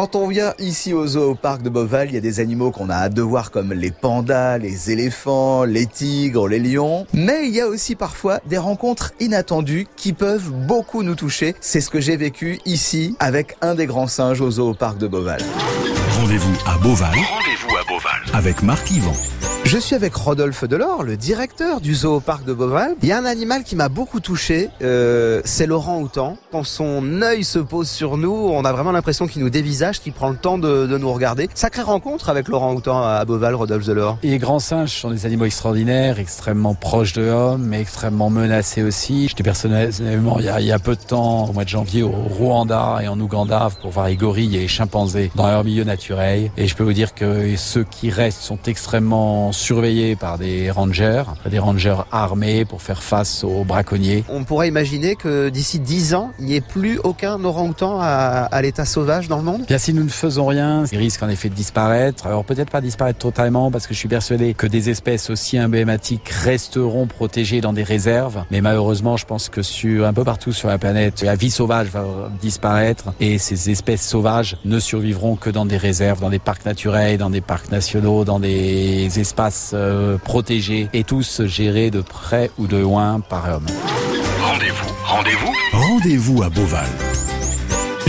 Quand on vient ici au zoo au parc de Beauval, il y a des animaux qu'on a hâte de voir comme les pandas, les éléphants, les tigres, les lions. Mais il y a aussi parfois des rencontres inattendues qui peuvent beaucoup nous toucher. C'est ce que j'ai vécu ici avec un des grands singes au zoo au parc de Beauval. Rendez-vous à Beauval. Rendez-vous à Beauval. Avec Marc Yvan. Je suis avec Rodolphe Delors, le directeur du zoo parc de Beauval. Il y a un animal qui m'a beaucoup touché, euh, c'est Laurent Houtan. Quand son œil se pose sur nous, on a vraiment l'impression qu'il nous dévisage, qu'il prend le temps de, de, nous regarder. Sacrée rencontre avec Laurent Houtan à Beauval, Rodolphe Delors. Les grands singes sont des animaux extraordinaires, extrêmement proches de l'homme, mais extrêmement menacés aussi. J'étais personnellement il il y, a, peu de temps, au mois de janvier, au Rwanda et en Ouganda pour voir les gorilles et les chimpanzés dans leur milieu naturel. Et je peux vous dire que ceux qui restent sont extrêmement surveillés par des rangers, des rangers armés pour faire face aux braconniers. On pourrait imaginer que d'ici 10 ans, il n'y ait plus aucun orang-outan à, à l'état sauvage dans le monde? Bien si nous ne faisons rien, ils risquent en effet de disparaître. Alors peut-être pas disparaître totalement parce que je suis persuadé que des espèces aussi emblématiques resteront protégées dans des réserves. Mais malheureusement, je pense que sur un peu partout sur la planète, la vie sauvage va disparaître et ces espèces sauvages ne survivront que dans des réserves, dans des parcs naturels, dans des parcs nationaux, dans des espaces euh, protégés et tous gérés de près ou de loin par l'homme. Rendez-vous, rendez-vous, rendez-vous à Beauval.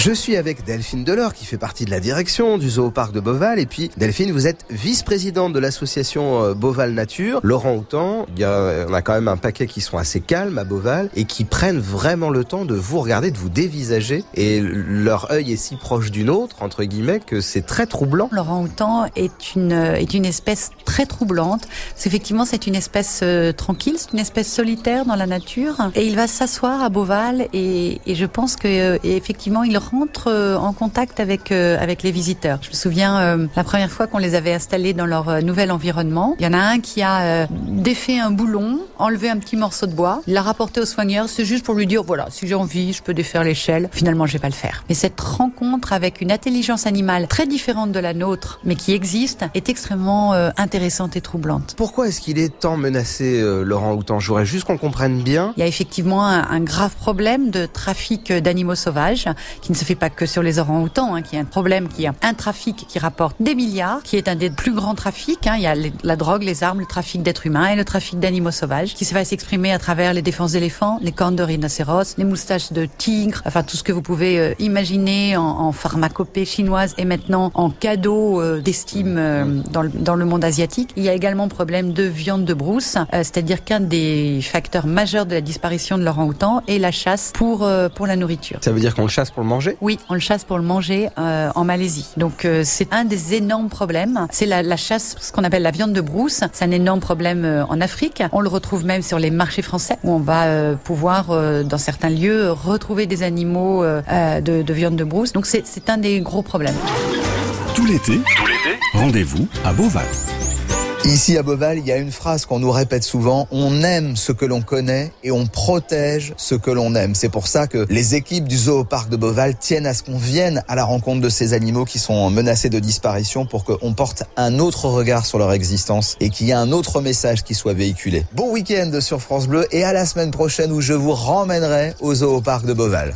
Je suis avec Delphine Delors qui fait partie de la direction du zoo parc de Beauval et puis Delphine vous êtes vice-présidente de l'association Beauval Nature. Laurent Houtan, il y a, on a quand même un paquet qui sont assez calmes à Beauval et qui prennent vraiment le temps de vous regarder, de vous dévisager et leur œil est si proche du nôtre entre guillemets que c'est très troublant. Laurent Houtan est une est une espèce très troublante. Effectivement, c'est une espèce euh, tranquille, c'est une espèce solitaire dans la nature et il va s'asseoir à Beauval et, et je pense que euh, effectivement il rentre en contact avec euh, avec les visiteurs. Je me souviens euh, la première fois qu'on les avait installés dans leur euh, nouvel environnement. Il y en a un qui a euh, défait un boulon, enlevé un petit morceau de bois, l'a rapporté au soigneur. C'est juste pour lui dire voilà, si j'ai envie, je peux défaire l'échelle. Finalement, je vais pas le faire. Mais cette rencontre avec une intelligence animale très différente de la nôtre, mais qui existe, est extrêmement euh, intéressante et troublante. Pourquoi est-ce qu'il est tant menacé, euh, Laurent Houtan? J'aurais juste qu'on comprenne bien. Il y a effectivement un, un grave problème de trafic d'animaux sauvages qui ne se fait pas que sur les orangs-outans, hein, qui est un problème, qui a un trafic qui rapporte des milliards, qui est un des plus grands trafics. Hein. Il y a la drogue, les armes, le trafic d'êtres humains et le trafic d'animaux sauvages, qui se va s'exprimer à travers les défenses d'éléphants, les cornes de rhinocéros, les moustaches de tigre, enfin tout ce que vous pouvez euh, imaginer en, pharmacopée chinoise et maintenant en cadeau euh, d'estime euh, dans, le, monde asiatique. Il y a également problème de viande de brousse, c'est-à-dire qu'un des facteurs majeurs de la disparition de l'orang-outan est la chasse pour la nourriture. Ça veut dire qu'on le chasse pour le manger Oui, on le chasse pour le manger euh, en Malaisie. Donc euh, c'est un des énormes problèmes. C'est la, la, chasse, ce qu'on appelle la viande de brousse. C'est un énorme problème euh, en Afrique. On le retrouve même sur les marchés français où on va euh, pouvoir, euh, dans certains lieux, retrouver des animaux euh, de, de, viande de brousse. Donc c'est un des gros problèmes. Tout l'été, tout l'été, rendez-vous à Beauval. Ici à Beauval, il y a une phrase qu'on nous répète souvent, on aime ce que l'on connaît et on protège ce que l'on aime. C'est pour ça que les équipes du parc de Beauval tiennent à ce qu'on vienne à la rencontre de ces animaux qui sont menacés de disparition pour qu'on porte un autre regard sur leur existence et qu'il y ait un autre message qui soit véhiculé. Bon week-end sur France Bleu et à la semaine prochaine où je vous ramènerai au parc de Beauval.